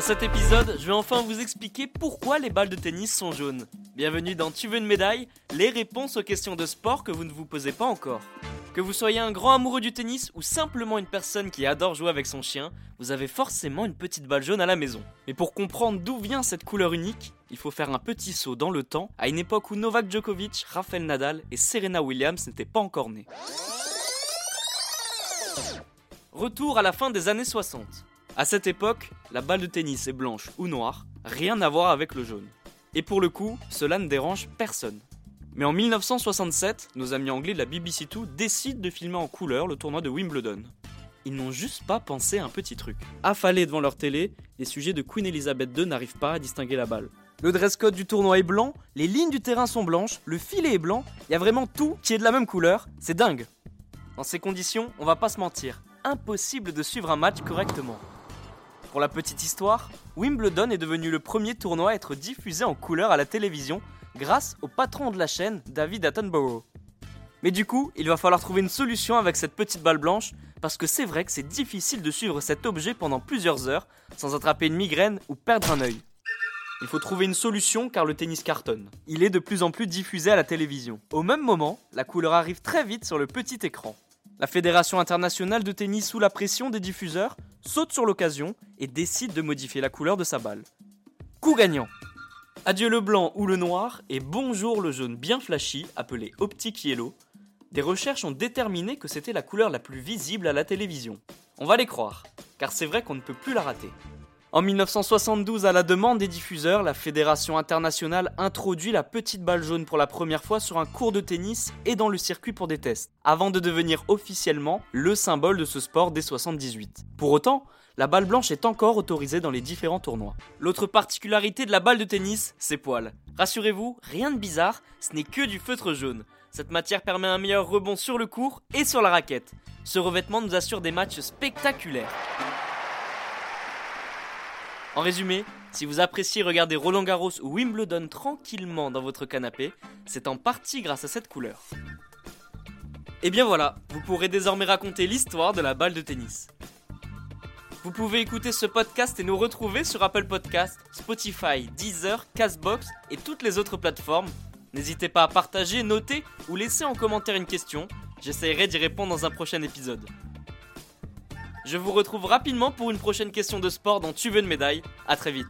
Dans cet épisode, je vais enfin vous expliquer pourquoi les balles de tennis sont jaunes. Bienvenue dans Tu veux une médaille Les réponses aux questions de sport que vous ne vous posez pas encore. Que vous soyez un grand amoureux du tennis ou simplement une personne qui adore jouer avec son chien, vous avez forcément une petite balle jaune à la maison. Mais pour comprendre d'où vient cette couleur unique, il faut faire un petit saut dans le temps, à une époque où Novak Djokovic, Rafael Nadal et Serena Williams n'étaient pas encore nés. Retour à la fin des années 60. À cette époque, la balle de tennis est blanche ou noire, rien à voir avec le jaune. Et pour le coup, cela ne dérange personne. Mais en 1967, nos amis anglais de la BBC2 décident de filmer en couleur le tournoi de Wimbledon. Ils n'ont juste pas pensé à un petit truc. Affalés devant leur télé, les sujets de Queen Elizabeth II n'arrivent pas à distinguer la balle. Le dress code du tournoi est blanc, les lignes du terrain sont blanches, le filet est blanc, il y a vraiment tout qui est de la même couleur, c'est dingue. Dans ces conditions, on va pas se mentir, impossible de suivre un match correctement. Pour la petite histoire, Wimbledon est devenu le premier tournoi à être diffusé en couleur à la télévision grâce au patron de la chaîne, David Attenborough. Mais du coup, il va falloir trouver une solution avec cette petite balle blanche, parce que c'est vrai que c'est difficile de suivre cet objet pendant plusieurs heures sans attraper une migraine ou perdre un œil. Il faut trouver une solution car le tennis cartonne. Il est de plus en plus diffusé à la télévision. Au même moment, la couleur arrive très vite sur le petit écran. La Fédération internationale de tennis sous la pression des diffuseurs saute sur l'occasion et décide de modifier la couleur de sa balle. Coup gagnant Adieu le blanc ou le noir et bonjour le jaune bien flashy appelé Optic Yellow. Des recherches ont déterminé que c'était la couleur la plus visible à la télévision. On va les croire, car c'est vrai qu'on ne peut plus la rater. En 1972, à la demande des diffuseurs, la Fédération internationale introduit la petite balle jaune pour la première fois sur un cours de tennis et dans le circuit pour des tests, avant de devenir officiellement le symbole de ce sport dès 78. Pour autant, la balle blanche est encore autorisée dans les différents tournois. L'autre particularité de la balle de tennis, ses poils. Rassurez-vous, rien de bizarre, ce n'est que du feutre jaune. Cette matière permet un meilleur rebond sur le court et sur la raquette. Ce revêtement nous assure des matchs spectaculaires. En résumé, si vous appréciez regarder Roland Garros ou Wimbledon tranquillement dans votre canapé, c'est en partie grâce à cette couleur. Et bien voilà, vous pourrez désormais raconter l'histoire de la balle de tennis. Vous pouvez écouter ce podcast et nous retrouver sur Apple Podcast, Spotify, Deezer, Castbox et toutes les autres plateformes. N'hésitez pas à partager, noter ou laisser en commentaire une question. J'essaierai d'y répondre dans un prochain épisode. Je vous retrouve rapidement pour une prochaine question de sport dont Tu veux une médaille. A très vite.